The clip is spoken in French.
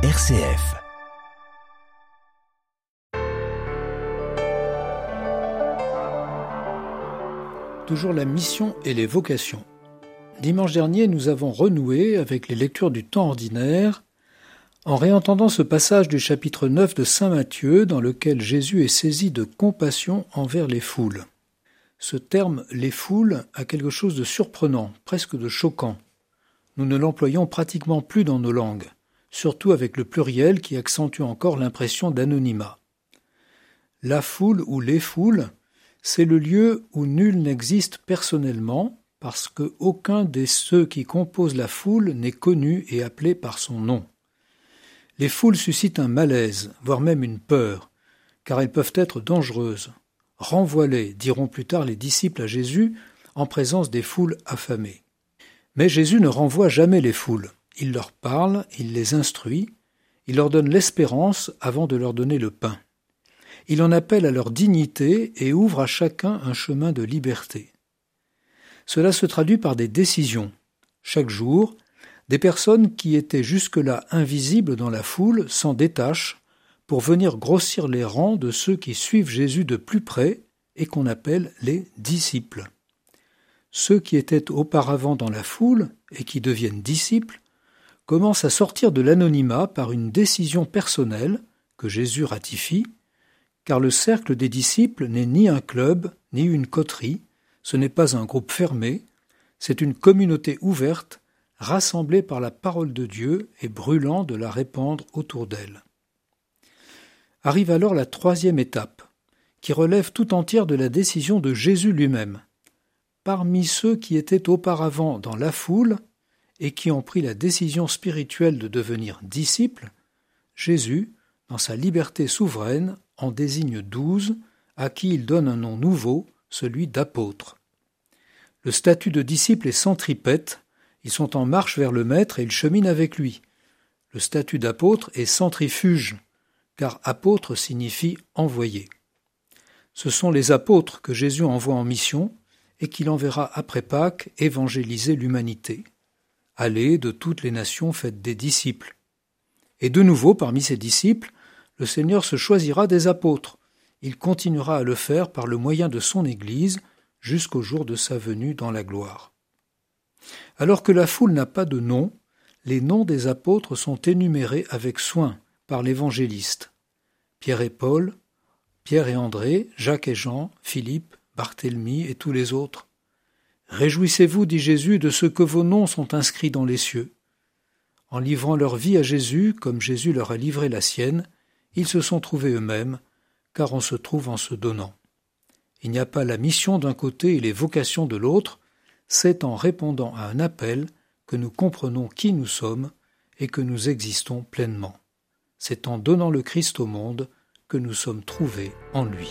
RCF. Toujours la mission et les vocations. Dimanche dernier, nous avons renoué avec les lectures du temps ordinaire en réentendant ce passage du chapitre 9 de Saint Matthieu dans lequel Jésus est saisi de compassion envers les foules. Ce terme les foules a quelque chose de surprenant, presque de choquant. Nous ne l'employons pratiquement plus dans nos langues surtout avec le pluriel qui accentue encore l'impression d'anonymat. La foule ou les foules, c'est le lieu où nul n'existe personnellement, parce que aucun des ceux qui composent la foule n'est connu et appelé par son nom. Les foules suscitent un malaise, voire même une peur, car elles peuvent être dangereuses. Renvoie-les, diront plus tard les disciples à Jésus, en présence des foules affamées. Mais Jésus ne renvoie jamais les foules. Il leur parle, il les instruit, il leur donne l'espérance avant de leur donner le pain. Il en appelle à leur dignité et ouvre à chacun un chemin de liberté. Cela se traduit par des décisions. Chaque jour, des personnes qui étaient jusque-là invisibles dans la foule s'en détachent pour venir grossir les rangs de ceux qui suivent Jésus de plus près et qu'on appelle les disciples. Ceux qui étaient auparavant dans la foule et qui deviennent disciples commence à sortir de l'anonymat par une décision personnelle que Jésus ratifie, car le cercle des disciples n'est ni un club, ni une coterie, ce n'est pas un groupe fermé, c'est une communauté ouverte, rassemblée par la parole de Dieu et brûlant de la répandre autour d'elle. Arrive alors la troisième étape, qui relève tout entière de la décision de Jésus lui-même. Parmi ceux qui étaient auparavant dans la foule, et qui ont pris la décision spirituelle de devenir disciples, Jésus, dans sa liberté souveraine, en désigne douze, à qui il donne un nom nouveau, celui d'apôtre. Le statut de disciple est centripète, ils sont en marche vers le Maître et ils cheminent avec lui. Le statut d'apôtre est centrifuge, car apôtre signifie envoyé. Ce sont les apôtres que Jésus envoie en mission et qu'il enverra après Pâques évangéliser l'humanité. Allez de toutes les nations faites des disciples. Et de nouveau, parmi ces disciples, le Seigneur se choisira des apôtres. Il continuera à le faire par le moyen de son Église jusqu'au jour de sa venue dans la gloire. Alors que la foule n'a pas de nom, les noms des apôtres sont énumérés avec soin par l'évangéliste. Pierre et Paul, Pierre et André, Jacques et Jean, Philippe, Barthélemy et tous les autres. Réjouissez-vous, dit Jésus, de ce que vos noms sont inscrits dans les cieux. En livrant leur vie à Jésus, comme Jésus leur a livré la sienne, ils se sont trouvés eux-mêmes, car on se trouve en se donnant. Il n'y a pas la mission d'un côté et les vocations de l'autre, c'est en répondant à un appel que nous comprenons qui nous sommes et que nous existons pleinement. C'est en donnant le Christ au monde que nous sommes trouvés en lui.